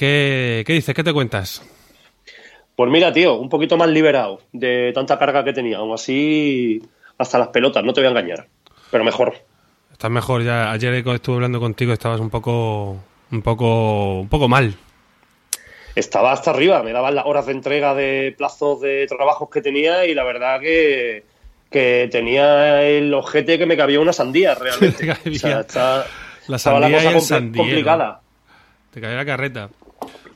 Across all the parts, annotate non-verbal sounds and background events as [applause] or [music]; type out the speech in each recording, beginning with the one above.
¿Qué, ¿Qué dices? ¿Qué te cuentas? Pues mira, tío, un poquito más liberado de tanta carga que tenía. Aún así, hasta las pelotas, no te voy a engañar. Pero mejor. Estás mejor ya. Ayer estuve hablando contigo, estabas un poco, un poco, un poco mal. Estaba hasta arriba, me daban las horas de entrega de plazos de trabajos que tenía y la verdad que, que tenía el ojete que me cabía una sandía realmente. [laughs] o sea, está, la estaba la sandía cosa sandía, complicada. Te caía la carreta.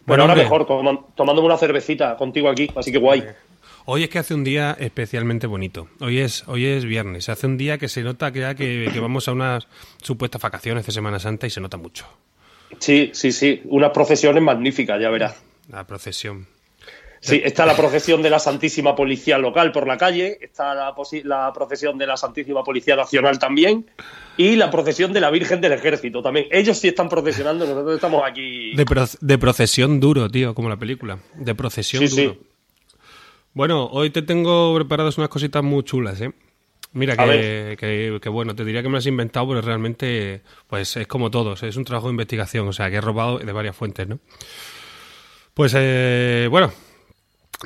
Bueno, ahora mejor, tomándome una cervecita contigo aquí, así que guay. Hoy es que hace un día especialmente bonito. Hoy es, hoy es viernes. Hace un día que se nota que, ya que, que vamos a unas supuestas vacaciones de Semana Santa y se nota mucho. Sí, sí, sí, unas procesiones magníficas, ya verás. La procesión. Sí, está la procesión de la Santísima Policía Local por la calle, está la, procesión de la Santísima Policía Nacional también y la procesión de la Virgen del Ejército también. Ellos sí están procesionando, nosotros estamos aquí. De, pro- de procesión duro, tío, como la película. De procesión Sí, duro. sí. Bueno, hoy te tengo preparadas unas cositas muy chulas, ¿eh? Mira, que, ver. que, que bueno, te diría que me las he inventado, pero realmente, pues es como todos, es un trabajo de investigación, o sea, que he robado de varias fuentes, ¿no? Pues, eh, bueno,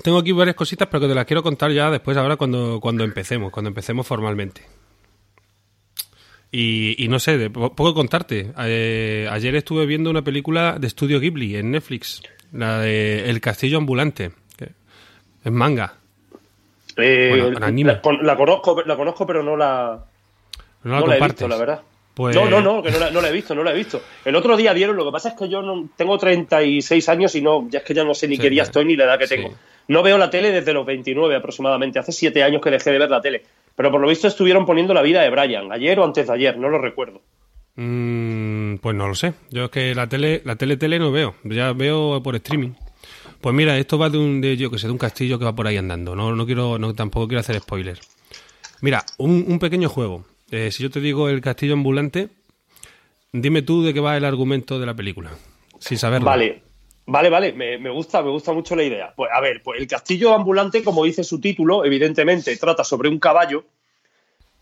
tengo aquí varias cositas, pero que te las quiero contar ya después, ahora cuando, cuando empecemos, cuando empecemos formalmente. Y, y no sé, de po- poco contarte. Eh, ayer estuve viendo una película de estudio Ghibli en Netflix, la de El Castillo Ambulante, que es manga. Eh, Bueno, anime. la, la conozco, la conozco, pero no la, No la no la he visto, la verdad. Pues- No, no, no, que no la, no la he visto, no la he visto. El otro día dieron, lo que pasa es que yo no, tengo 36 años y no, ya es que ya no sé ni Sí, qué día estoy ni la edad que Sí. tengo. No veo la tele desde los 29 aproximadamente. Hace 7 años que dejé de ver la tele. Pero por lo visto estuvieron poniendo la vida de Brian, ayer o antes de ayer, no lo recuerdo. Mm, pues no lo sé. Yo es que la tele, la tele tele no veo. Ya veo por streaming. Pues mira, esto va de un, de, yo que sé, de un castillo que va por ahí andando. No, no quiero, no, tampoco quiero hacer spoilers. Mira, un, un pequeño juego. Eh, si yo te digo el castillo ambulante, dime tú de qué va el argumento de la película. Sin saberlo. Vale, vale, vale, me, me gusta, me gusta mucho la idea. Pues a ver, pues el castillo ambulante, como dice su título, evidentemente trata sobre un caballo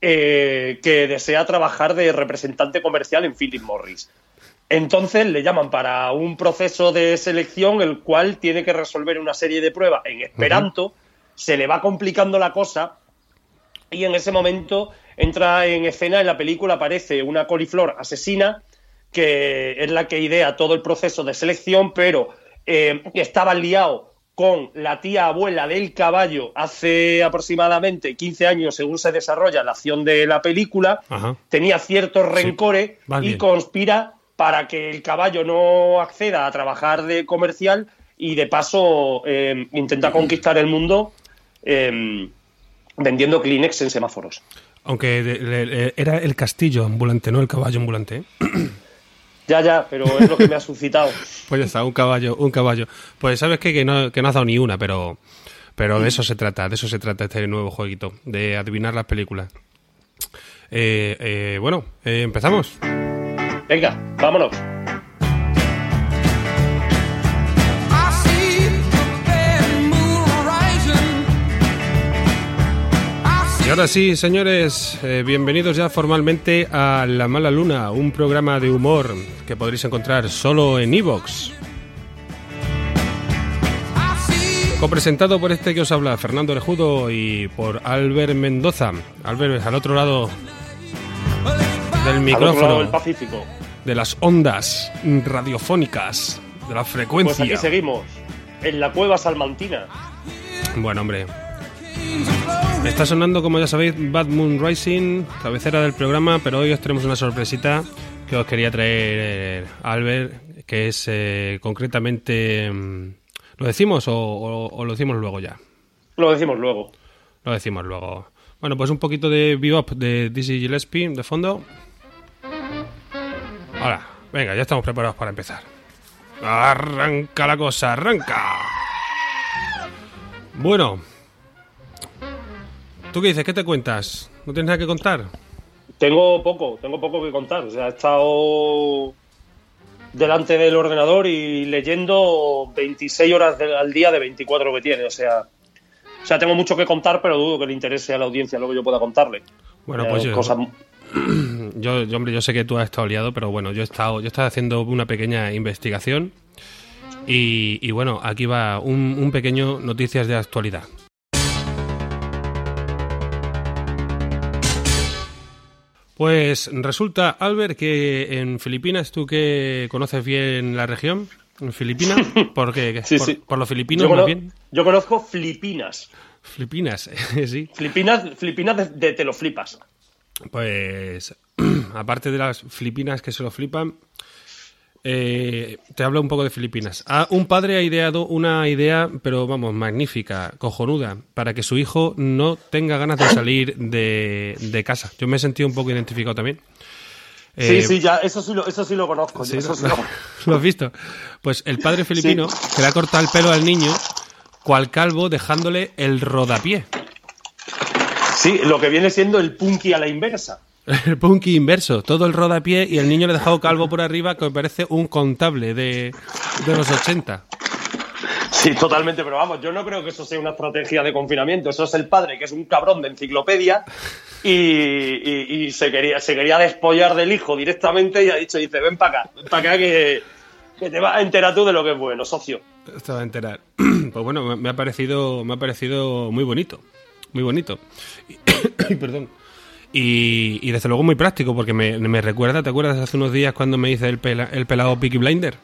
eh, que desea trabajar de representante comercial en Philip Morris. Entonces le llaman para un proceso de selección el cual tiene que resolver una serie de pruebas en esperanto, se le va complicando la cosa y en ese momento entra en escena en la película aparece una coliflor asesina que es la que idea todo el proceso de selección, pero eh, estaba liado con la tía abuela del caballo hace aproximadamente 15 años, según se desarrolla la acción de la película, Ajá. tenía ciertos rencores y conspira para que el caballo no acceda a trabajar de comercial y de paso eh, intenta conquistar el mundo eh, vendiendo Kleenex en semáforos. Aunque de- era el castillo ambulante, no el caballo ambulante. [clears throat] Ya, ya, pero es lo que me ha suscitado. [laughs] Pues ya está, un caballo, un caballo. Pues sabes qué? que no, que no has dado ni una, pero, pero de eso se trata, de eso se trata este nuevo jueguito, de adivinar las películas. Eh, eh, bueno, eh, empezamos. Venga, vámonos. Y ahora sí, señores, eh, bienvenidos ya formalmente a La Mala Luna, un programa de humor que podréis encontrar solo en Evox. Copresentado por este que os habla, Fernando Orejudo, y por Albert Mendoza. Albert, al otro lado del Al otro lado del micrófono, Pacífico. de las ondas radiofónicas, de la Pues frecuencia. aquí seguimos, en la cueva salmantina. Bueno, hombre. Está sonando, como ya sabéis, Bad Moon Rising, cabecera del programa, pero hoy os tenemos una sorpresita que os quería traer eh, Albert, que es eh, concretamente... mm, ¿Lo decimos o, o- o lo decimos luego ya? Lo decimos luego. Lo decimos luego. Bueno, pues un poquito de bebop de Dizzy Gillespie de fondo. Ahora, venga, ya estamos preparados para empezar. Arranca la cosa, arranca. Bueno. ¿Tú qué dices? ¿Qué te cuentas? ¿No tienes nada que contar? Tengo poco, tengo poco que contar. O sea, he estado delante del ordenador y leyendo 26 horas de- al día de 24 que tiene. O sea, o sea, tengo mucho que contar, pero dudo que le interese a la audiencia lo que yo pueda contarle. Bueno, Eh, pues yo, cosas- [clears throat] yo, yo, hombre, yo sé que tú has estado liado, pero bueno, yo he estado, yo he estado haciendo una pequeña investigación y, y bueno, aquí va un, un pequeño noticias de actualidad. Pues resulta, Albert, que en Filipinas, tú que conoces bien la región, en Filipinas, [laughs] porque Sí, por, sí. por los filipinos yo, más cono- bien, yo conozco Filipinas. Filipinas, [laughs] sí. Filipinas, Filipinas de, de te lo flipas. Pues, [clears throat] aparte de las Filipinas que se lo flipan, eh, te hablo un poco de Filipinas. Ah, un padre ha ideado una idea, pero vamos, magnífica, cojonuda, para que su hijo no tenga ganas de salir de, de casa. Yo me he sentido un poco identificado también. Sí, Eh, sí, ya, eso sí lo, eso sí lo conozco. Sí, eso sí lo- [laughs] lo has visto. Pues el padre filipino que le ha cortado el pelo al niño, cual calvo, dejándole el rodapié. sí, lo que viene siendo el punky a la inversa. [laughs] El punky inverso, todo el rodapié y el niño le ha dejado calvo por arriba que me parece un contable de, de los 80. Sí, totalmente, pero vamos, yo no creo que eso sea una estrategia de confinamiento. Eso es el padre, que es un cabrón de enciclopedia, y, y- y se, quería, se quería despollar del hijo directamente y ha dicho, dice, ven para acá, ven para acá que, que te vas a enterar tú de lo que es bueno, socio. Esto va a enterar. [clears throat] Pues bueno, me- me ha parecido, me ha parecido muy bonito. Muy bonito. Y, [clears throat] perdón. Y, y desde luego muy práctico, porque me, me recuerda, ¿te acuerdas hace unos días cuando me hice el, pela- el pelado Peaky Blinder?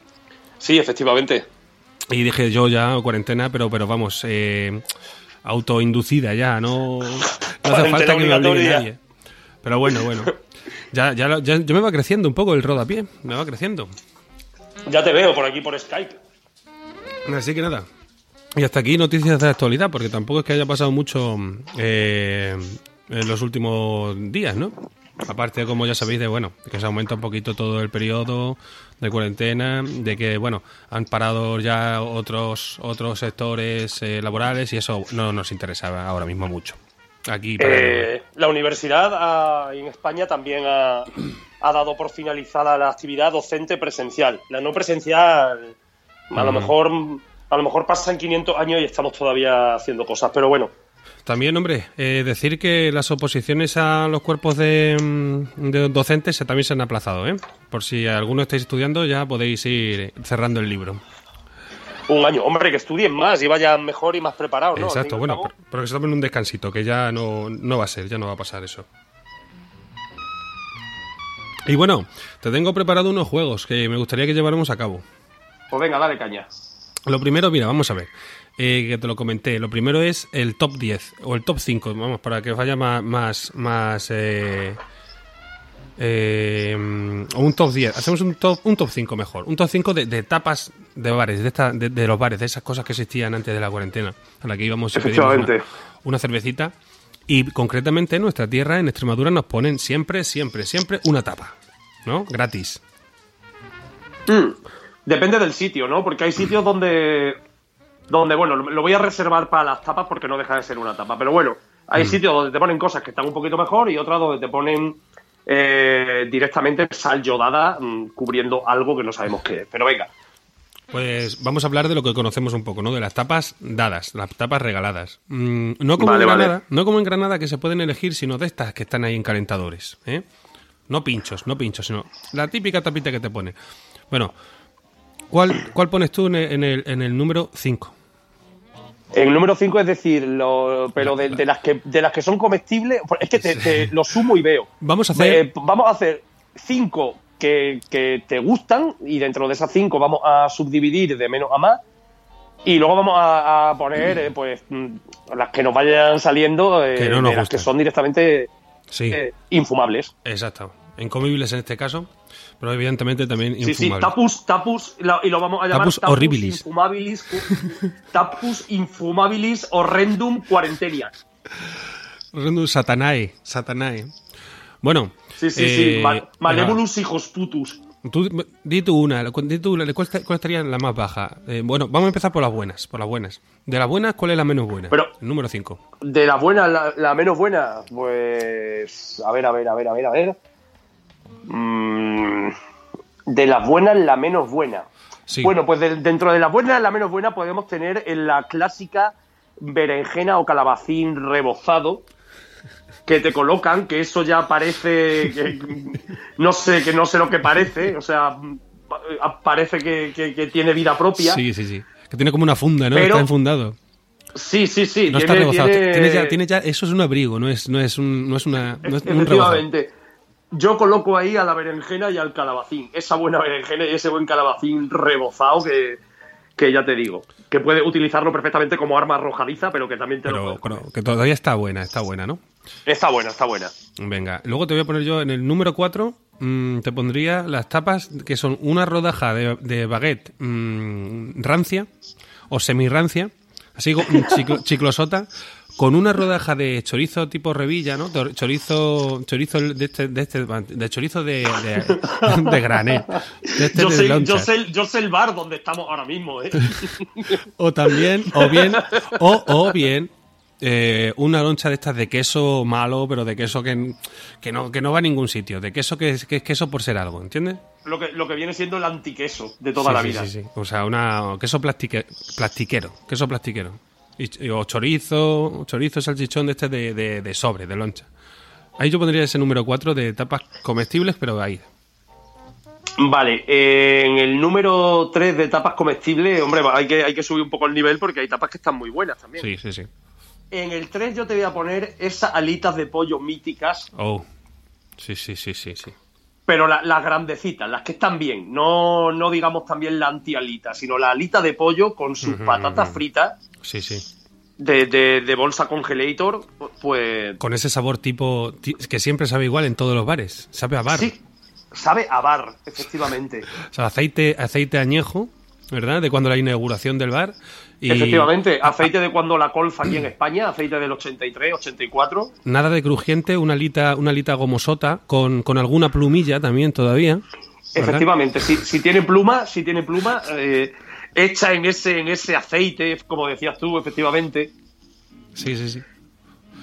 Sí, efectivamente. Y dije yo ya, cuarentena, pero, pero vamos, eh, autoinducida ya, no, no hace [laughs] falta que me obligue nadie. Pero bueno, bueno. Ya, ya, ya me va creciendo un poco el rodapié, me va creciendo. Ya te veo por aquí por Skype. Así que nada. Y hasta aquí noticias de la actualidad, porque tampoco es que haya pasado mucho eh, en los últimos días, ¿no? Aparte, como ya sabéis, de bueno, que se aumenta un poquito todo el periodo de cuarentena, de que bueno, han parado ya otros otros sectores eh, laborales y eso no nos interesa ahora mismo mucho. Aquí para- Eh, la universidad ah, en España también ha, ha dado por finalizada la actividad docente presencial. La no presencial, a lo mejor a lo mejor pasan 500 años y estamos todavía haciendo cosas, pero bueno. También, hombre, eh, decir que las oposiciones a los cuerpos de, mm, de docentes se- también se han aplazado, ¿eh? Por si alguno estáis estudiando, ya podéis ir cerrando el libro. Un año, hombre, que estudien más y vayan mejor y más preparados, ¿no? Exacto, bueno, pero que se tomen un descansito, que ya no, no va a ser, ya no va a pasar eso. Y bueno, te tengo preparado unos juegos que me gustaría que lleváramos a cabo. Pues venga, dale caña. Lo primero, mira, vamos a ver. eh, que te lo comenté. Lo primero es el top 10 o el top 5, vamos, para que os vaya más. más, más eh, eh, o un top 10. Hacemos un top, un top 5 mejor. Un top 5 de, de tapas de bares, de, esta, de, de los bares, de esas cosas que existían antes de la cuarentena, a la que íbamos y pedíamos una, Efectivamente. una cervecita. Y concretamente en nuestra tierra, en Extremadura, nos ponen siempre, siempre, siempre una tapa. ¿No? Gratis. Depende del sitio, ¿no? Porque hay sitios donde. Donde, bueno, lo voy a reservar para las tapas porque no deja de ser una tapa. Pero bueno, hay sitios donde te ponen cosas que están un poquito mejor y otras donde te ponen eh, directamente sal yodada mm, cubriendo algo que no sabemos qué es. Pero venga. Pues vamos a hablar de lo que conocemos un poco, ¿no? De las tapas dadas, las tapas regaladas. Mm, no, como Vale, en vale. Granada, no como en Granada que se pueden elegir, sino de estas que están ahí en calentadores, ¿eh? No pinchos, no pinchos, sino la típica tapita que te pone. Bueno, ¿cuál, cuál pones tú en el, en el, número 5? El número 5 es decir, lo, pero de, de las que, de las que son comestibles, pues es que te, te lo sumo y veo. Vamos a hacer... Eh, vamos a hacer cinco que, que te gustan y dentro de esas cinco vamos a subdividir de menos a más y luego vamos a, a poner eh, pues mm, las que nos vayan saliendo eh, Que no nos de las que son directamente Sí, infumables. exacto. Incomibles en este caso, pero evidentemente también Sí, sí, infumables. tapus, tapus, y lo vamos a llamar Tapus horribilis. infumabilis, tapus infumabilis horrendum quarentenia. Random Satanae, Satanae. Bueno, Sí, sí, eh, sí, ma- venga, Malévolus hijos putus. Tú, di tú una, di tú, una, ¿cuál, cuál estaría la más baja? Eh, bueno, vamos a empezar por las buenas, por las buenas. De las buenas, ¿cuál es la menos buena? Pero- El número 5. De la buena, la, la menos buena, pues. A ver, a ver, a ver, a ver, a ver. Mm, de las buenas, la menos buena. Sí. Bueno, pues de- dentro de las buenas, la menos buena podemos tener en la clásica berenjena o calabacín rebozado que te colocan, que eso ya parece que no sé, que no sé lo que parece, o sea, pa- parece que, que- que tiene vida propia. Sí, sí, sí. Que tiene como una funda, ¿no? Pero- está enfundado. Sí, sí, sí. No está rebozado. tiene- Tiene ya, tiene ya, eso es un abrigo, no es, no es, un, no es, una, no es un. Yo coloco ahí a la berenjena y al calabacín. Esa buena berenjena y ese buen calabacín rebozado que, que ya te digo. Que puede utilizarlo perfectamente como arma arrojadiza, pero que también te lo Pero, pero que todavía está buena, está buena, ¿no? Está buena, está buena. Venga, luego te voy a poner yo en el número 4, te pondría las tapas que son una rodaja de, de baguette mm, rancia o semi-rancia, así mm, chiclo- [laughs] chiclosota, con una rodaja de chorizo tipo revilla, ¿no? Chorizo, chorizo de este, de este, de chorizo de, de. [laughs] De este Yo sé, yo, sé, yo sé el bar donde estamos ahora mismo, ¿eh? [laughs] O también, o bien, o, o bien, eh, una loncha de estas de queso malo, pero de queso que, que, no, que no va a ningún sitio, de queso que es, que es queso por ser algo, ¿entiendes? lo, que, lo que viene siendo el antiqueso de toda Sí, la sí, vida. Sí, sí. O sea, una queso plastique, plastiquero, queso plastiquero. Y, o chorizo, chorizo, salchichón de este de, de, de sobre, de loncha. Ahí yo pondría ese número 4 de tapas comestibles, pero ahí. Vale, eh, en el número 3 de tapas comestibles, hombre, hay que, hay que subir un poco el nivel porque hay tapas que están muy buenas también. Sí, sí, sí. En el 3 yo te voy a poner esas alitas de pollo míticas, Oh. Sí, sí, sí, sí, sí. pero la- las grandecitas, las que están bien. No, no digamos también la anti-alita, sino la alita de pollo con sus patatas fritas Sí, sí. de, de- de bolsa congelator, pues Con ese sabor tipo ti- que siempre sabe igual en todos los bares. Sabe a bar. sí, sabe a bar, efectivamente. [laughs] O sea, aceite, aceite añejo, ¿verdad? De cuando la inauguración del bar. Y Efectivamente, aceite de cuando la colfa aquí en España, aceite del 83, 84. Nada de crujiente, una alita, una alita gomosota con, con alguna plumilla también todavía. ¿verdad? Efectivamente, si, si tiene pluma, si tiene pluma, eh, hecha en ese, en ese aceite, como decías tú, efectivamente, Sí, sí, sí.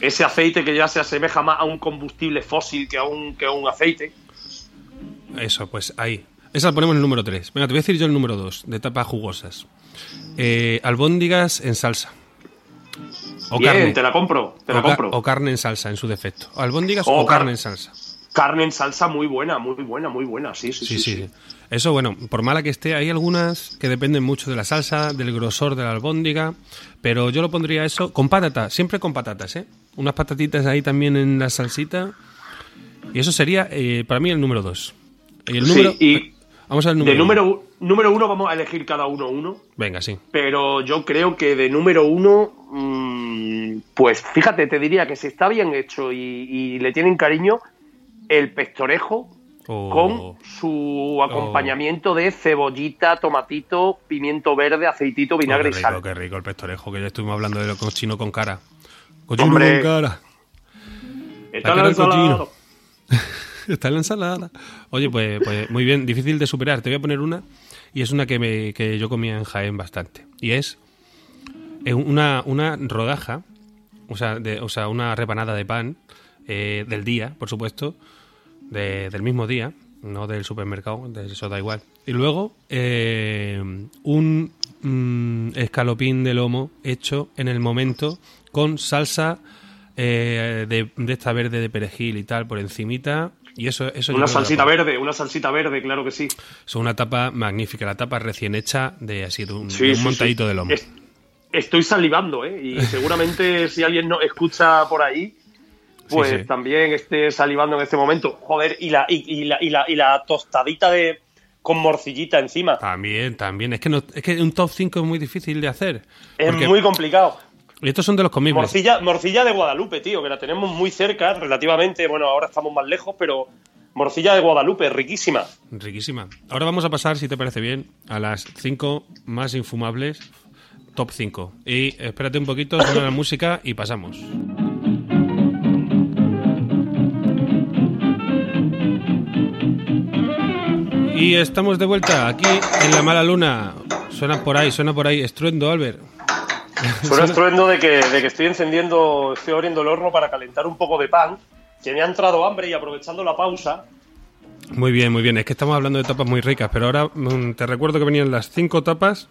ese aceite que ya se asemeja más a un combustible fósil que a un, que a un aceite. Eso, pues ahí. Esa la ponemos en el número 3. Venga, te voy a decir yo el número 2, de tapas jugosas. Eh, albóndigas en salsa. O Bien, carne. te la compro, te la o, ca- compro. o carne en salsa, en su defecto. Albóndigas O o, car- carne en salsa. Carne en salsa muy buena, muy buena, muy buena, sí, sí, Sí, sí. Eso, bueno, por mala que esté, hay algunas que dependen mucho de la salsa, del grosor de la albóndiga, pero yo lo pondría eso con patatas, siempre con patatas, ¿eh? Unas patatitas ahí también en la salsita. Y eso sería eh, para mí el número dos. Y el Sí, número, y Vamos al número. De uno. número, u- número uno vamos a elegir cada uno uno. Venga, sí. Pero yo creo que de número uno, mm, pues fíjate, te diría que si está bien hecho y, y le tienen cariño, el pestorejo Oh. con su acompañamiento de cebollita, tomatito, pimiento verde, aceitito, Oh, vinagre y sal. qué rico el pestorejo, que ya estuvimos hablando de lo cochino con cara. Cochino Hombre. con cara. Está La ensalada. [laughs] Está en la ensalada. Oye, pues, pues muy bien, difícil de superar. Te voy a poner una, y es una que, me, que yo comía en Jaén bastante. Y es eh, una, una rodaja, o sea, de, o sea, una rebanada de pan eh, del día, por supuesto, de- del mismo día, no del supermercado, de eso da igual. Y luego eh, un mm, escalopín de lomo hecho en el momento con salsa eh, de, de esta verde de perejil y tal por encimita. Y eso, eso Una salsita verde, una salsita verde, claro que sí. Es una tapa magnífica, la tapa recién hecha de así de un, Sí, de un sí, montadito sí. de lomo. Es- estoy salivando, ¿eh? Y seguramente si alguien no escucha por ahí, pues Sí, sí. también esté salivando en este momento. Joder, y la, y, y la, y la, y la tostadita de con morcillita encima. También, también. Es que, no, es que un top 5 es muy difícil de hacer. es muy complicado. Y estos son de los comibles. Morcilla, morcilla de Guadalupe, tío, que la tenemos muy cerca, relativamente. Bueno, ahora estamos más lejos, pero morcilla de Guadalupe, riquísima. Riquísima. Ahora vamos a pasar, si te parece bien, a las 5 más infumables, top 5. Y espérate un poquito, suena la música y pasamos. Y estamos de vuelta aquí en la mala luna. Suena por ahí, suena por ahí. Estruendo, Albert. Suena [laughs] estruendo de que, de que estoy encendiendo, estoy abriendo el horno para calentar un poco de pan, que me ha entrado hambre y aprovechando la pausa, Muy bien, muy bien. Es que estamos hablando de tapas muy ricas, pero ahora mm, te recuerdo que venían las cinco tapas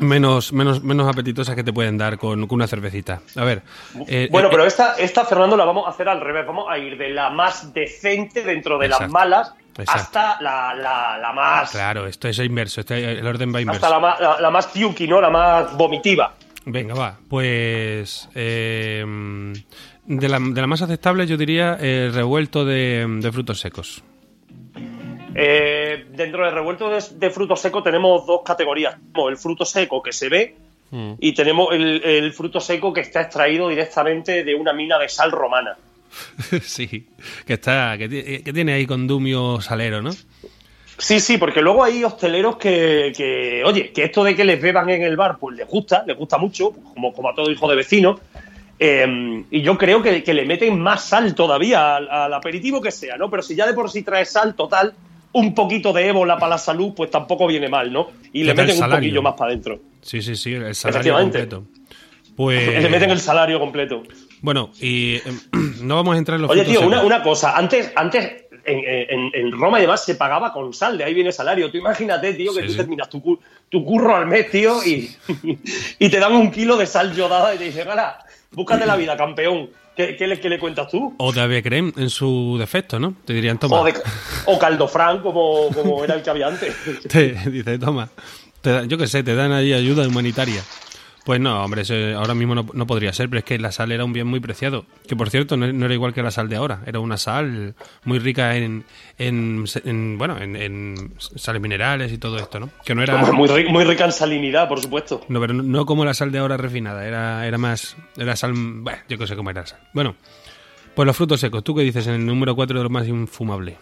menos, menos, menos apetitosas que te pueden dar con, con una cervecita. A ver. eh, Bueno, eh, pero esta, esta, Fernando, la vamos a hacer al revés. Vamos a ir de la más decente dentro de las Exacto. malas Exacto. hasta la, la, la más. Claro, esto es inverso. el orden va inverso. Hasta la, la, más puky, ¿no? La más vomitiva. Venga, va. Pues. eh, de, la, de la más aceptable, yo diría eh, revuelto de, de frutos secos. Eh, dentro del revuelto de, de fruto seco tenemos dos categorías. El fruto seco que se ve Mm. y tenemos el, el fruto seco que está extraído directamente de una mina de sal romana. [laughs] sí, que está. Que, ti- que tiene ahí condumio salero, ¿no? Sí, sí, porque luego hay hosteleros que, que, oye, que esto de que les beban en el bar, pues les gusta, les gusta mucho, como, como a todo hijo de vecino. Eh, y yo creo que, que le meten más sal todavía al, al aperitivo que sea, ¿no? Pero si ya de por sí trae sal total, un poquito de ébola para la salud, pues tampoco viene mal, ¿no? Y le meten un poquillo más para adentro. Sí, sí, sí, el salario completo. Pues. [laughs] Le meten el salario completo. Bueno, y eh, [clears throat] no vamos a entrar en los Oye, tío, una, una cosa. Antes, antes en, en- en Roma y demás se pagaba con sal, de ahí viene salario. Tú imagínate, tío, que Sí, tú sí. terminas tu, tu curro al mes, tío, y, y te dan un kilo de sal yodada y te dicen, gana, búscate la vida, campeón. ¿Qué, qué le, qué le cuentas tú? O de creme en su defecto, ¿no? Te dirían, toma. O, de, o caldo fran, como, como era el que había antes. [laughs] Te dice, toma. Te da- yo qué sé, te dan ahí ayuda humanitaria. Pues no, hombre, eso ahora mismo no, no podría ser, pero es que la sal era un bien muy preciado. Que por cierto, no, no era igual que la sal de ahora. Era una sal muy rica en, en, en, bueno, en, en sales minerales y todo esto, ¿no? Que no era. Muy, muy rica en salinidad, por supuesto. No, pero no- no como la sal de ahora refinada, era, era más. Era sal. Bueno, yo qué sé cómo era la sal. Bueno, pues los frutos secos. ¿Tú qué dices en el número 4 de lo más infumable?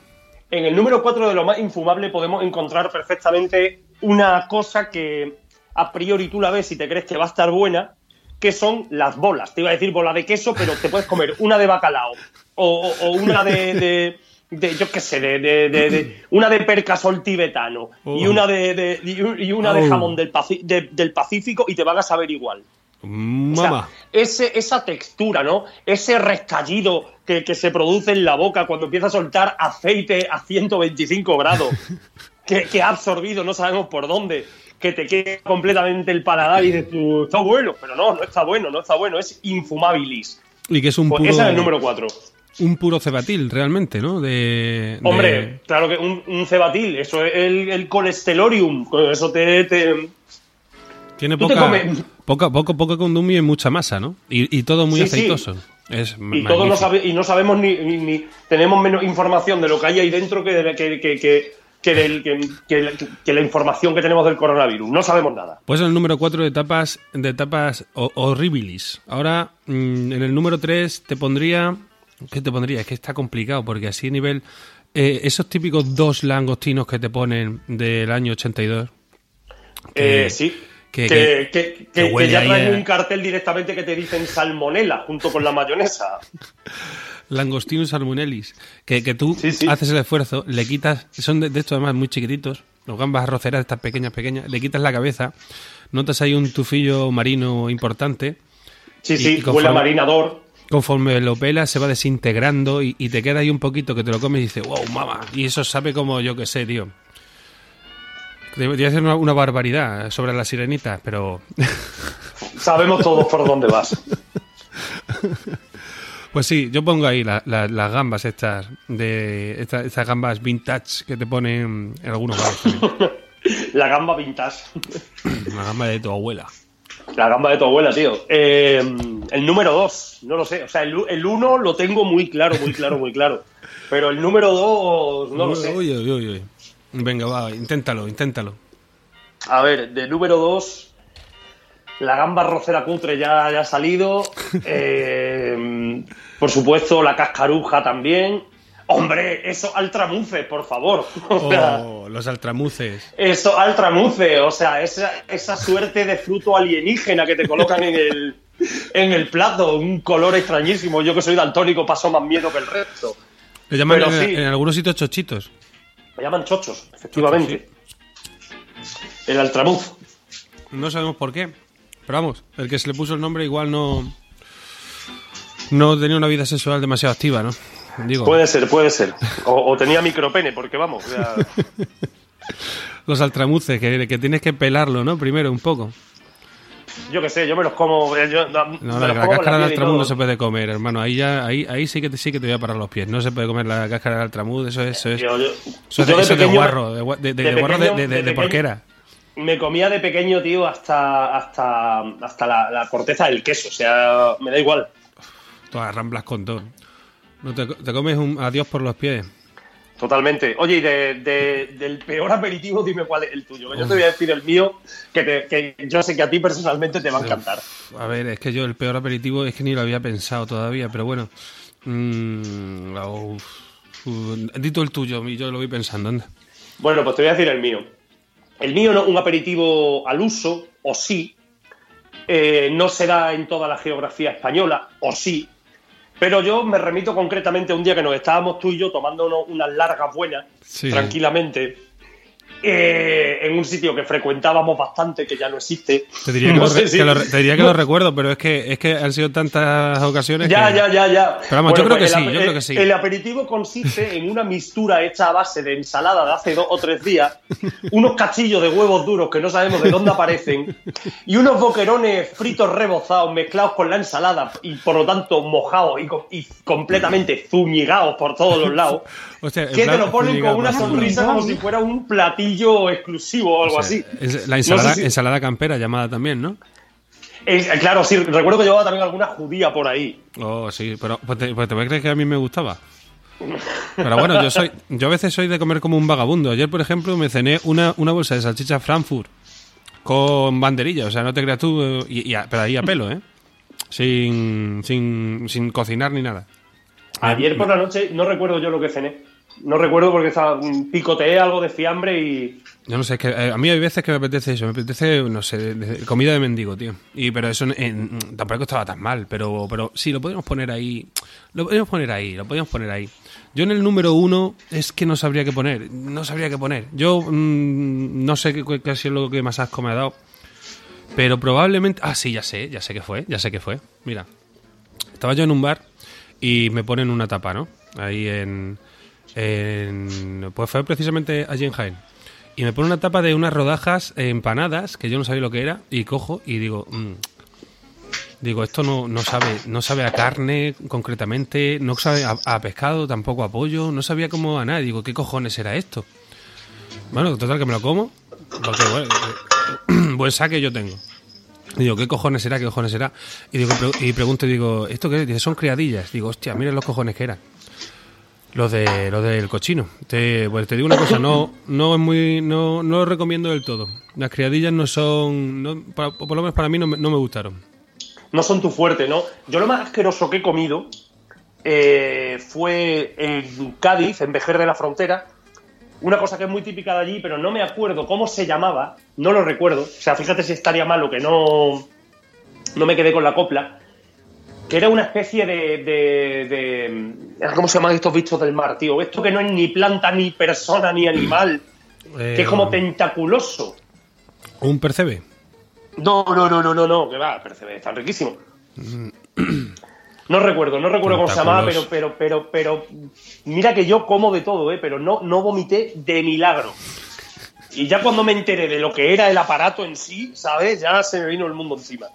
En el número 4 de lo más infumable podemos encontrar perfectamente una cosa que a priori tú la ves y te crees que va a estar buena, que son las bolas. Te iba a decir bola de queso, pero te puedes comer una de bacalao o, una de, de- de, yo qué sé, de, de- una de percasol tibetano y Oh. una de, y un- y una de Oh. jamón del, Paci- de- del Pacífico y te van a saber igual. O sea, ese, esa textura, ¿no? Ese restallido que, que se produce en la boca cuando empieza a soltar aceite a 125 grados, [laughs] que, que ha absorbido, no sabemos por dónde, que te queda completamente el paladar y dices tú, está bueno, pero no, no está bueno, no está bueno, es infumabilis. Y que es un Pues puro. ese es el número 4. Un puro cebatil, realmente, ¿no? De. de- Hombre, claro que un, un cebatil, eso es el, el colesterolium, eso te- te, Tiene poca, poca, poco, poco condumio y mucha masa, ¿no? Y, y todo muy Sí, sí. aceitoso. Es y todos no, sabe- y no sabemos ni, ni- ni- tenemos menos información de lo que hay ahí dentro que, de- que, que, que, que del- que- que- que la información que tenemos del coronavirus. No sabemos nada. Pues el número 4 de tapas, de tapas ho- horribilis. Ahora, mm, en el número 3 te pondría... ¿Qué te pondría? Es que está complicado, porque así a nivel... eh, esos típicos dos langostinos que te ponen del año 82. Que- Eh, sí. que- Que, que- ya traen a- un cartel directamente que te dicen salmonela junto con la mayonesa. [laughs] Langostinus salmonellis. Que, que tú Sí, sí. haces el esfuerzo, le quitas... Son de, de estos además muy chiquititos. Los gambas arroceras, estas pequeñas, pequeñas. Le quitas la cabeza. Notas ahí un tufillo marino importante. Sí, Y- sí, y conforme- huele a marinador. Conforme lo pelas se va desintegrando y, y te queda ahí un poquito que te lo comes y dices, wow, mamá. Y eso sabe como yo que sé, tío. Debería ser una, una barbaridad sobre las sirenitas, pero... Sabemos todos por dónde vas. [laughs] Pues sí, yo pongo ahí la- la- las gambas estas, de esta- estas gambas vintage que te ponen en algunos bares. [laughs] La gamba vintage. [clears throat] La gamba de tu abuela. La gamba de tu abuela, tío. Eh, el número 2, no lo sé. O sea, el 1 lo tengo muy claro, muy claro, muy claro. Pero el número 2, no lo sé. Uy, uy, uy, uy. Venga, va, inténtalo, inténtalo. A ver, de número 2, la gamba rocera cutre ya, ya ha salido. Eh, por supuesto, la cascaruja también. Hombre, eso altramuce, por favor. [laughs] O sea, Oh, los altramuces. Eso altramuce, o sea, esa, esa suerte de fruto alienígena que te colocan en el, en el plato, un color extrañísimo. Yo que soy daltónico paso más miedo que el resto. Le llaman en, sí. en algunos sitios chochitos. Me llaman chochos, efectivamente. El altramuz. No sabemos por qué. Pero vamos, el que se le puso el nombre igual no. No tenía una vida sexual demasiado activa, ¿no? Digo, Puede ser, puede ser. O, o tenía micropene, porque vamos. [laughs] los altramuces, que, que tienes que pelarlo, ¿no? Primero, un poco. yo qué sé, yo me los como. eh, yo- no, la, cáscara del altramuz no se puede comer, hermano. Ahí ya, ahí, ahí sí que te, sí que te voy a parar los pies. No se puede comer la cáscara del altramuz, eso es, eso es, Yo- yo- eso es de, eso de guarro, de, de, de- de guarro de, porquera. Me comía de pequeño, tío, hasta, hasta, hasta la, la corteza del queso. O sea, me da igual. Todas ramblas con todo. No te, te comes un adiós por los pies. Totalmente. Oye, y de, de- del peor aperitivo, dime cuál es el tuyo. Yo te voy a decir el mío, que, te- que yo sé que a ti personalmente te va a encantar. A ver, es que yo el peor aperitivo es que ni lo había pensado todavía, pero bueno. Mm, uf, uf, di tú el tuyo, yo lo voy pensando. Anda. Bueno, pues te voy a decir el mío. El mío no un aperitivo al uso, o sí. Eh, no se da en toda la geografía española, o sí. Pero yo me remito concretamente a un día que nos estábamos tú y yo tomando uno- unas largas buenas, Sí. tranquilamente, eh, en un sitio que frecuentábamos bastante, que ya no existe. Te diría [laughs] que, No lo, sé re- si- que lo re- te diría que lo [laughs] recuerdo, pero es que, es que han sido tantas ocasiones. Ya, que- ya, ya, ya. Pero vamos, yo creo que el sí, yo creo que sí. El aperitivo consiste en una mistura hecha a base de ensalada de hace dos o tres días, unos cachillos de huevos duros que no sabemos de dónde aparecen, y unos boquerones fritos rebozados mezclados con la ensalada y por lo tanto mojados y, y completamente zuñigados por todos los lados, [laughs] Que te lo ponen con una sonrisa como si fuera un platillo exclusivo o algo O sea, así. es la ensalada, No sé si- ensalada campera llamada también, ¿no? Eh, claro, sí, recuerdo que llevaba también alguna judía por ahí. Oh, sí, pero pues te, pues te voy a creer que a mí me gustaba. Pero bueno, yo soy, yo a veces soy de comer como un vagabundo. Ayer, por ejemplo, me cené una, una bolsa de salchicha Frankfurt con banderilla, o sea, no te creas tú, eh, y, y a- pero ahí a pelo, ¿eh? Sin, sin, sin cocinar ni nada. Ayer por la noche no recuerdo yo lo que cené. No recuerdo porque estaba, mm, picoteé algo de fiambre y. Yo no sé, es que eh, a mí hay veces que me apetece eso, me apetece, no sé, comida de mendigo, tío. Y pero eso mm, tampoco estaba tan mal, pero, pero sí, lo podemos poner ahí, lo podemos poner ahí, lo podemos poner ahí. Yo en el número uno es que no sabría qué poner, no sabría qué poner. Yo mm, no sé qué, qué ha sido lo que más asco me ha dado, pero probablemente, ah, sí, ya sé, ya sé qué fue, ya sé qué fue. Mira, estaba yo en un bar y me ponen una tapa, ¿no? Ahí en, en- Pues fue precisamente allí en. Y me pone una tapa de unas rodajas empanadas, que yo no sabía lo que era, y cojo y digo... mm, digo, esto no, no, sabe, no sabe a carne concretamente, no sabe a, a pescado, tampoco a pollo, no sabía cómo a nada. Digo, ¿qué cojones era esto? Bueno, total que me lo como, porque bueno, [coughs] buen saque yo tengo. Y digo, ¿qué cojones será? ¿Qué cojones será? Y, digo, y pregunto digo, ¿esto qué es? Dice, son criadillas. Digo, hostia, miren los cojones que eran. Los de los del cochino. Te, pues te digo una cosa, no, no es muy, no, no lo recomiendo del todo. Las criadillas no son, no, por lo menos para mí no no me gustaron. No son tu fuerte, ¿no? Yo lo más asqueroso que he comido eh, fue en Cádiz, en Vejer de la Frontera. Una cosa que es muy típica de allí, pero no me acuerdo cómo se llamaba, no lo recuerdo. O sea, fíjate si estaría malo que no, no me quedé con la copla. Que era una especie de, de, de- ¿Cómo se llaman estos bichos del mar, tío? Esto que no es ni planta, ni persona, ni animal. que es como Eh, tentaculoso. Un percebe. No, no, no, no, no, no, que va, percebe, está riquísimo. [clears throat] No recuerdo, no recuerdo cómo se llamaba, pero, pero, pero, pero, mira que yo como de todo, ¿eh? pero no, no vomité de milagro. Y ya cuando me enteré de lo que era el aparato en sí, ¿sabes? Ya se me vino el mundo encima.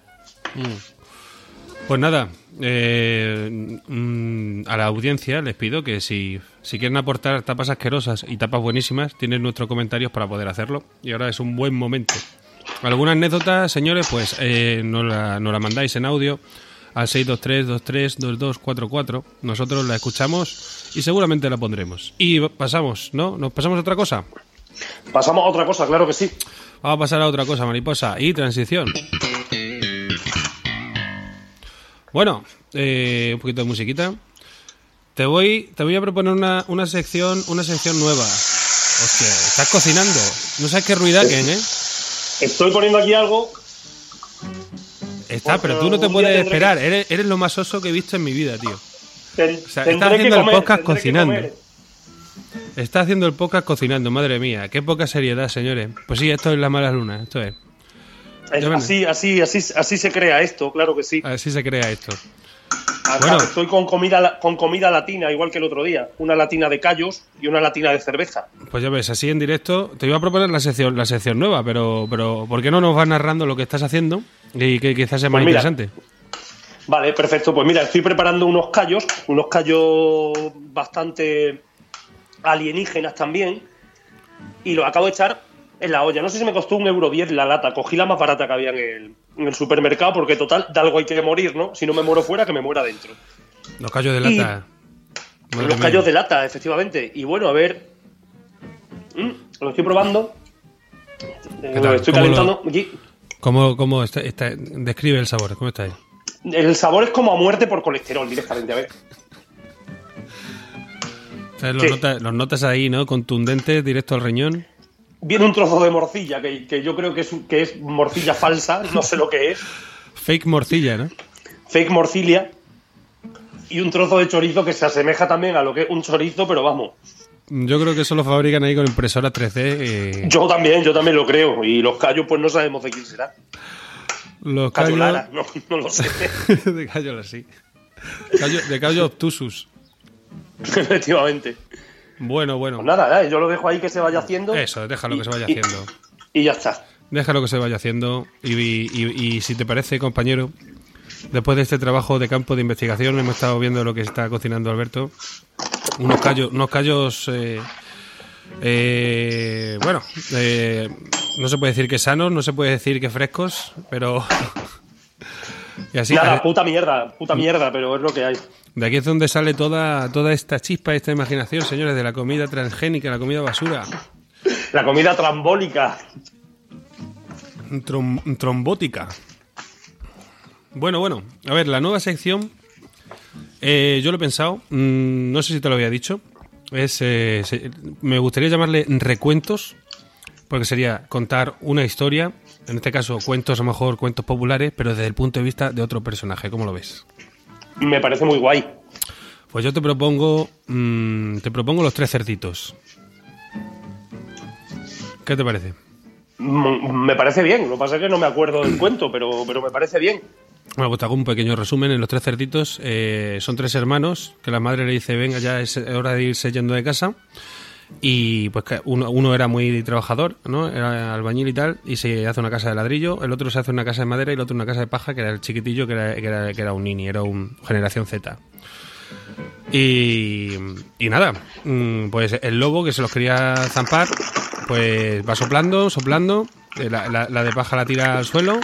Pues nada, eh, mm, a la audiencia les pido que si, si quieren aportar tapas asquerosas y tapas buenísimas, tienen nuestros comentarios para poder hacerlo. Y ahora es un buen momento. ¿Alguna anécdota, señores? Pues eh, nos, la, nos la mandáis en audio al 623-232244. Nosotros la escuchamos y seguramente la pondremos. Y pasamos, ¿no? ¿Nos pasamos a otra cosa? Pasamos a otra cosa, claro que sí. Vamos a pasar a otra cosa, mariposa. Y transición. Bueno, eh, un poquito de musiquita. Te voy, te voy a proponer una, una sección, una sección nueva. Hostia, estás cocinando. No sabes qué ruidaquen, ¿eh? Estoy poniendo aquí algo. Está, pero tú no te puedes que- esperar. Eres, eres lo más oso que he visto en mi vida, tío. Ten- sea, estás haciendo el podcast cocinando. Está haciendo el podcast cocinando, madre mía. Qué poca seriedad, señores. Pues sí, esto es la mala luna, esto es. Ven. así, así, así, así se crea esto, claro que sí. Así se crea esto. Acá bueno. Estoy con comida, con comida latina, igual que el otro día. Una latina de callos y una latina de cerveza. Pues ya ves, así en directo. Te iba a proponer la sección, la sección nueva, pero, pero ¿por qué no nos vas narrando lo que estás haciendo? Y que quizás sea más Pues mira. interesante. Vale, perfecto. Pues mira, estoy preparando unos callos, unos callos bastante alienígenas también. Y los acabo de echar en la olla. No sé si me costó un euro diez la lata. Cogí la más barata que había en el, en el supermercado porque total, de algo hay que morir, ¿no? Si no me muero fuera, que me muera dentro. Los callos de lata. Los callos de lata, efectivamente. Y bueno, a ver. Mm, lo estoy probando. Eh, estoy ¿Cómo calentando. ¿Cómo, cómo está, está- describe el sabor? ¿Cómo está ahí? El sabor es como a muerte por colesterol directamente. A ver. Los, Sí. notas, los notas ahí, ¿no? Contundentes, directo al riñón. Viene un trozo de morcilla que, que yo creo que es, que es morcilla falsa, no sé lo que es. Fake morcilla, ¿no? Fake morcilla. Y un trozo de chorizo que se asemeja también a lo que es un chorizo, pero vamos. Yo creo que eso lo fabrican ahí con impresora 3D. y Yo también, yo también lo creo. Y los callos, pues no sabemos de quién será. los Callo callos. Lara, no, no lo sé. [laughs] de callo, sí. Callo- de callo obtusus. [laughs] Efectivamente. Bueno, bueno. Pues nada, eh, yo lo dejo ahí que se vaya haciendo. Eso, déjalo Y- que se vaya y- haciendo. Y ya está. Déjalo que se vaya haciendo. Y si te parece, compañero, después de este trabajo de campo de investigación, hemos estado viendo lo que está cocinando Alberto. Unos callos, unos callos eh, eh, bueno, eh, no se puede decir que sanos, no se puede decir que frescos, pero. [laughs] y así, Nada, puta mierda, puta mierda, pero es lo que hay. de aquí es donde sale toda, toda esta chispa, esta imaginación, señores, de la comida transgénica, la comida basura. La comida trambólica. Trom- trombótica. Bueno, bueno. A ver, la nueva sección. eh, yo lo he pensado. mm, no sé si te lo había dicho. Es, eh, se- me gustaría llamarle recuentos. Porque sería contar una historia. En este caso, cuentos, a lo mejor cuentos populares, pero desde el punto de vista de otro personaje. ¿Cómo lo ves? Me parece muy guay. Pues yo te propongo. mm, te propongo los tres cerditos. ¿Qué te parece? Mm, Me parece bien. Lo que pasa es que no me acuerdo del cuento, pero, pero me parece bien. Bueno, pues te un pequeño resumen. En los tres cerditos eh, son tres hermanos que la madre le dice, venga, ya es hora de irse yendo de casa. Y pues uno, uno era muy trabajador, ¿no? Era albañil y tal, y se hace una casa de ladrillo, el otro se hace una casa de madera y el otro una casa de paja, que era el chiquitillo, que era, que era, un nini, era un generación Z. Y, y nada, mm, pues el lobo que se los quería zampar, pues va soplando, soplando, eh, la- la de paja la tira al suelo,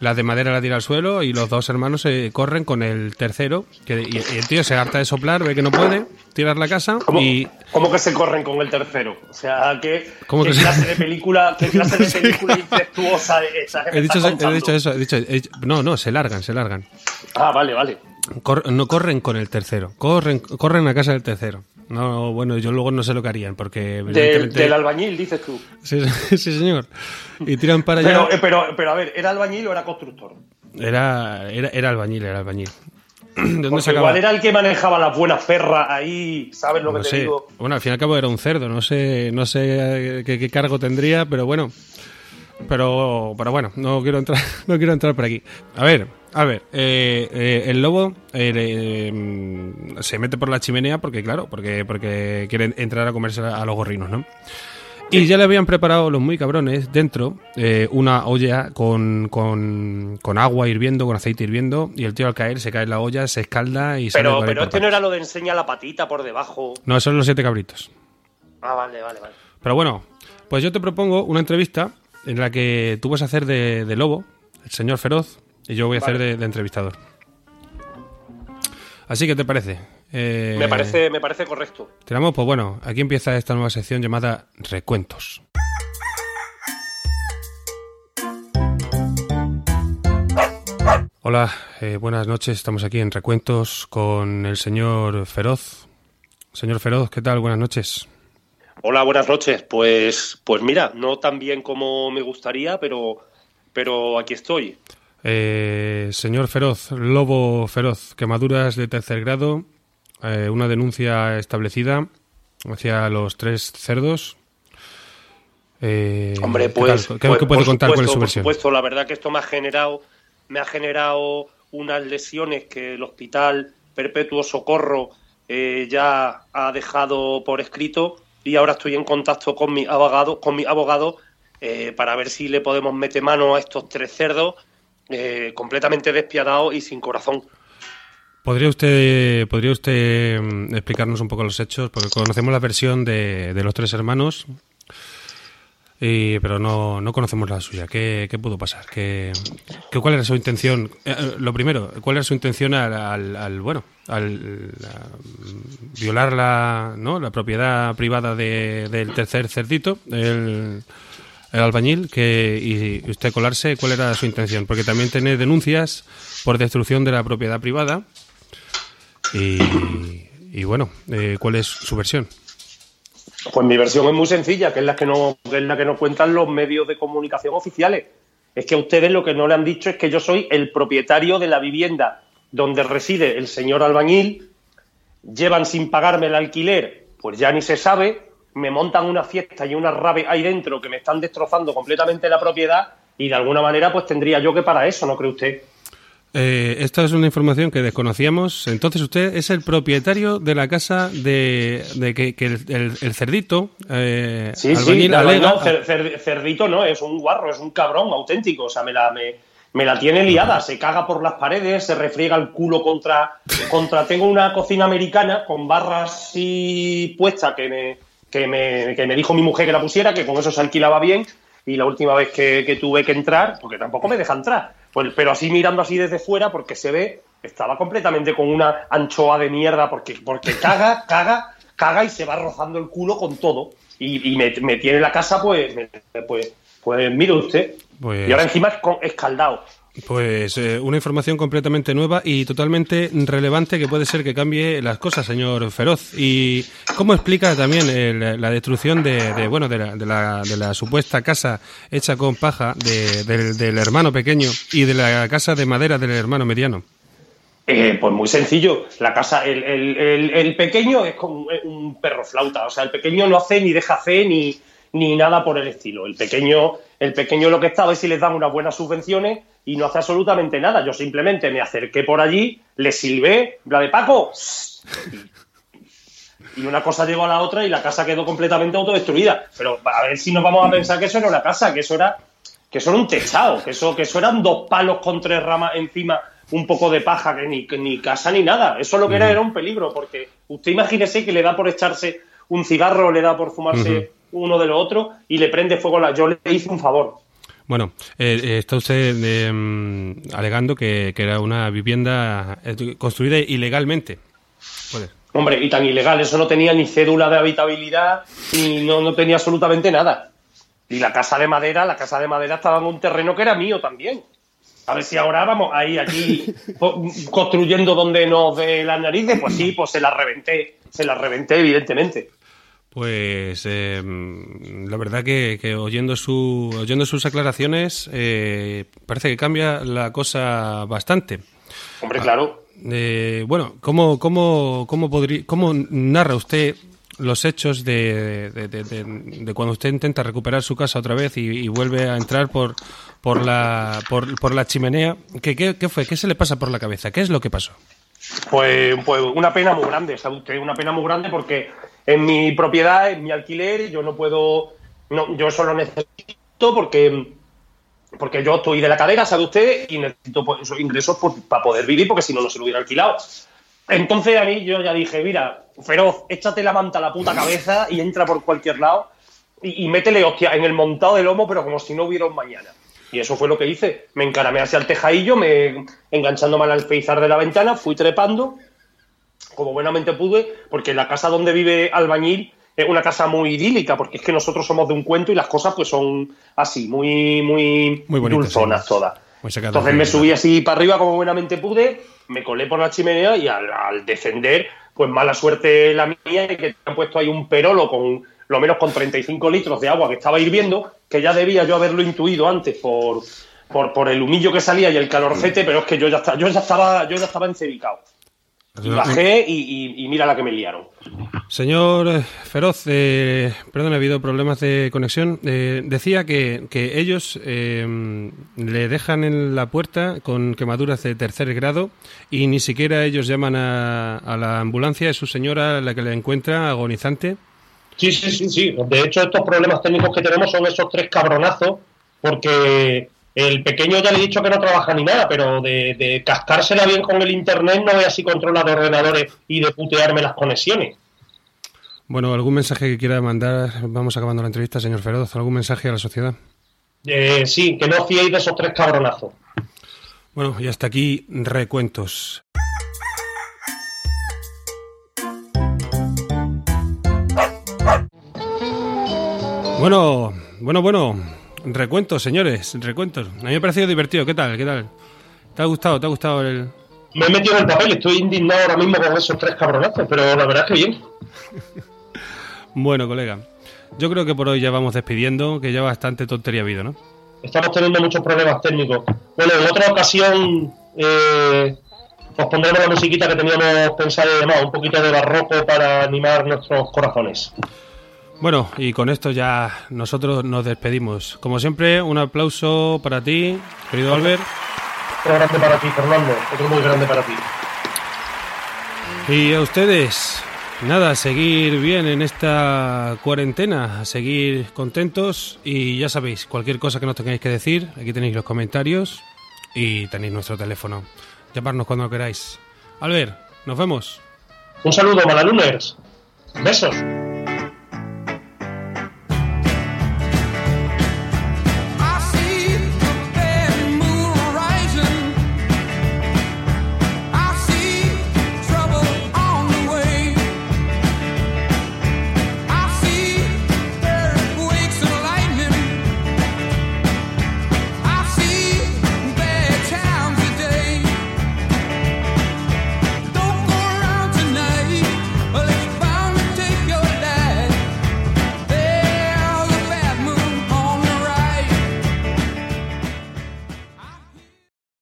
la de madera la tira al suelo y los dos hermanos se corren con el tercero. Que, y, y el tío se harta de soplar, ve que no puede tirar la casa ¿Cómo, y cómo que se corren con el tercero? O sea, ¿qué, ¿Cómo qué que se- clase [laughs] de película, qué clase de película incestuosa esa he dicho, he dicho eso, he dicho, he dicho- no, no, se largan, se largan. Ah, vale, vale. Cor- no corren con el tercero, corren, corren a casa del tercero. No, bueno, yo luego no sé lo que harían, porque Del- albañil, dices tú. sí, [laughs] sí, señor. Y tiran para allá. Pero, eh, pero, pero a ver, ¿era albañil o era constructor? Era, era, era albañil, era albañil. [clears throat] ¿De dónde Porque sacaba? igual era el que manejaba las buenas perras ahí, ¿sabes lo que te digo? Bueno, al fin y al cabo era un cerdo, no sé, no sé eh, qué, qué cargo tendría, pero bueno. Pero, pero bueno, no quiero entrar, [laughs] no quiero entrar por aquí. A ver, a ver, eh, eh, el lobo eh, mm, se mete por la chimenea porque, claro, porque, porque quiere entrar a comerse a los gorrinos, ¿no? Y ya le habían preparado los muy cabrones dentro eh, una olla con, con, con agua hirviendo, con aceite hirviendo, y el tío al caer se cae en la olla, se escalda y sale Pero, pero este no era lo de enseña la patita por debajo. No, esos son los siete cabritos. Ah, vale, vale, vale. Pero bueno, pues yo te propongo una entrevista en la que tú vas a hacer de, de lobo, el señor feroz, y yo voy a hacer Vale. de, de entrevistador. Así que te parece. Eh, Me parece, me parece correcto. Tiramos, pues bueno, aquí empieza esta nueva sección llamada Recuentos. Hola, eh, buenas noches. Estamos aquí en Recuentos con el señor Feroz. Señor Feroz, ¿qué tal? Buenas noches. Hola, buenas noches. Pues, pues mira, no tan bien como me gustaría, pero, pero aquí estoy. Eh, señor Feroz, Lobo Feroz, quemaduras de tercer grado, eh, una denuncia establecida hacia los tres cerdos. Eh, Hombre, ¿qué pues? ¿Qué, pues, qué puede contar? ¿Cuál es supuesto, su por supuesto, la verdad que esto me ha generado, me ha generado unas lesiones que el Hospital Perpetuo Socorro eh, ya ha dejado por escrito y ahora estoy en contacto con mi abogado, con mi abogado eh, para ver si le podemos meter mano a estos tres cerdos eh, completamente despiadados y sin corazón. ¿Podría usted, podría usted mm, explicarnos un poco los hechos? Porque conocemos la versión de, de los tres hermanos, y, pero no, no conocemos la suya. ¿Qué, pudo pasar? ¿Qué, qué- ¿Cuál era su intención? Eh, eh, lo primero, ¿cuál era su intención al, bueno, al violar la, ¿no? la propiedad privada de- del tercer cerdito, el, el albañil, que, y usted colarse? ¿Cuál era su intención? Porque también tiene denuncias por destrucción de la propiedad privada. Y, bueno, eh, ¿cuál es su versión? Pues mi versión es muy sencilla, que es la que no, que es la que nos cuentan los medios de comunicación oficiales. Es que a ustedes lo que no le han dicho es que yo soy el propietario de la vivienda donde reside el señor albañil. Llevan sin pagarme el alquiler, pues ya ni se sabe. Me montan una fiesta y una rave ahí dentro que me están destrozando completamente la propiedad y de alguna manera pues tendría yo que para eso, ¿no cree usted? Eh, esta es una información que desconocíamos. Entonces usted es el propietario de la casa de, de que, que el, el- el cerdito eh, Sí, sí, alega- no, cer- cer- cerdito no, es un guarro, es un cabrón auténtico, o sea, me la, me, me la tiene liada, se caga por las paredes, se refriega el culo contra, contra tengo una cocina americana con barras así puestas que me, que, me, que me dijo mi mujer que la pusiera, que con eso se alquilaba bien, y la última vez que, que tuve que entrar, porque tampoco me deja entrar, pues, pero así mirando así desde fuera, porque se ve, estaba completamente con una anchoa de mierda, porque, porque caga, caga, caga y se va rozando el culo con todo. Y, y me, me tiene la casa, pues, me- pues, pues mire usted. Pues- Y ahora encima es con- escaldado. Pues eh, una información completamente nueva y totalmente relevante que puede ser que cambie las cosas, señor Feroz. ¿Y cómo explica también la destrucción de, bueno de la, de, la, de la supuesta casa hecha con paja de- del, del hermano pequeño y de la casa de madera del hermano mediano? Eh, pues muy sencillo. La casa, el, el- el- el pequeño es como un- un perro flauta. O sea, el pequeño no hace ni deja hacer ni, ni nada por el estilo. El pequeño, el pequeño lo que está es si les dan unas buenas subvenciones y no hace absolutamente nada. Yo simplemente me acerqué por allí, le silbé, la de Paco. Y una cosa llegó a la otra y la casa quedó completamente autodestruida. Pero a ver si nos vamos a pensar que eso era una casa, que eso era que eso era un techado, que eso, que eso eran dos palos con tres ramas encima, un poco de paja, que ni, que ni casa ni nada. Eso lo que era era un peligro, porque usted imagínese que le da por echarse un cigarro, le da por fumarse uno de los otros y le prende fuego la. Yo le hice un favor. Bueno, eh, eh, está usted mm, alegando que, que era una vivienda eh, construida ilegalmente. Hombre, y tan ilegal, eso no tenía ni cédula de habitabilidad, ni no, no tenía absolutamente nada. Y la casa de madera, la casa de madera estaba en un terreno que era mío también. A ver si ahora vamos ahí, aquí, [laughs] construyendo donde nos dé las narices, pues sí, pues se la reventé, se la reventé, evidentemente. Pues eh, la verdad que, que oyendo su oyendo sus aclaraciones eh, parece que cambia la cosa bastante. Hombre, claro. Eh, bueno, ¿cómo, cómo, cómo, podría, ¿cómo narra usted los hechos de, de- de- cuando usted intenta recuperar su casa otra vez y, y vuelve a entrar por, por, la, por, por la chimenea? ¿Qué, qué, ¿Qué fue? ¿Qué se le pasa por la cabeza? ¿Qué es lo que pasó? Pues, pues una pena muy grande, ¿sabe usted? Una pena muy grande porque en mi propiedad, en mi alquiler, yo no puedo, no, yo solo necesito porque, porque yo estoy de la cadera, ¿sabe usted? Y necesito pues, esos ingresos pues, para poder vivir porque si no, no se lo hubiera alquilado. Entonces a mí yo ya dije, mira, feroz, échate la manta a la puta cabeza y entra por cualquier lado y, métele hostia en el montado del lomo, pero como si no hubiera un mañana. Y eso fue lo que hice. Me encaramé hacia el tejadillo, me enganchándome al alféizar de la ventana, fui trepando, como buenamente pude, porque la casa donde vive Albañil es una casa muy idílica, porque es que nosotros somos de un cuento y las cosas pues son así, muy, muy, Muy bonitas, dulzonas sí. todas. Muy Entonces me subí así para arriba como buenamente pude, me colé por la chimenea y al, al descender, pues mala suerte la mía de que han puesto ahí un perolo con lo menos con 35 litros de agua que estaba hirviendo, que ya debía yo haberlo intuido antes por, por, por el humillo que salía y el calorcete, pero es que yo ya, esta- yo ya estaba yo ya estaba encebicado. Y bajé y, y- y mira la que me liaron. Señor eh, Feroz, eh, perdón, ha habido problemas de conexión. Eh, decía que, que ellos eh, le dejan en la puerta con quemaduras de tercer grado y ni siquiera ellos llaman a, a la ambulancia. Es su señora la que le encuentra agonizante. Sí, sí, sí, sí. De hecho, estos problemas técnicos que tenemos son esos tres cabronazos, porque el pequeño ya le he dicho que no trabaja ni nada, pero de, de cascársela bien con el internet no veas si controla de ordenadores y de putearme las conexiones. Bueno, ¿algún mensaje que quiera mandar? Vamos acabando la entrevista, señor Feroz. ¿Algún mensaje a la sociedad? Eh, sí, que no fiéis de esos tres cabronazos. Bueno, y hasta aquí recuentos. Bueno, bueno, bueno. Recuentos, señores, recuentos. A mí me ha parecido divertido. ¿Qué tal? ¿Qué tal? ¿Te ha gustado? ¿Te ha gustado el...? Me he metido en el papel, estoy indignado ahora mismo con esos tres cabronazos, pero la verdad es que bien. [laughs] Bueno, colega. Yo creo que por hoy ya vamos despidiendo, que ya bastante tontería ha habido, ¿no? Estamos teniendo muchos problemas técnicos. Bueno, en otra ocasión eh, os pondremos la musiquita que teníamos pensado y demás, un poquito de barroco para animar nuestros corazones. Bueno, y con esto ya nosotros nos despedimos. Como siempre, un aplauso para ti, querido Albert. Otro grande para ti, Fernando. Otro muy grande para ti. Y a ustedes, nada, seguir bien en esta cuarentena, seguir contentos y ya sabéis, cualquier cosa que nos tengáis que decir, aquí tenéis los comentarios y tenéis nuestro teléfono. Llamarnos cuando queráis. Albert, nos vemos. Un saludo, Malaluners. Besos.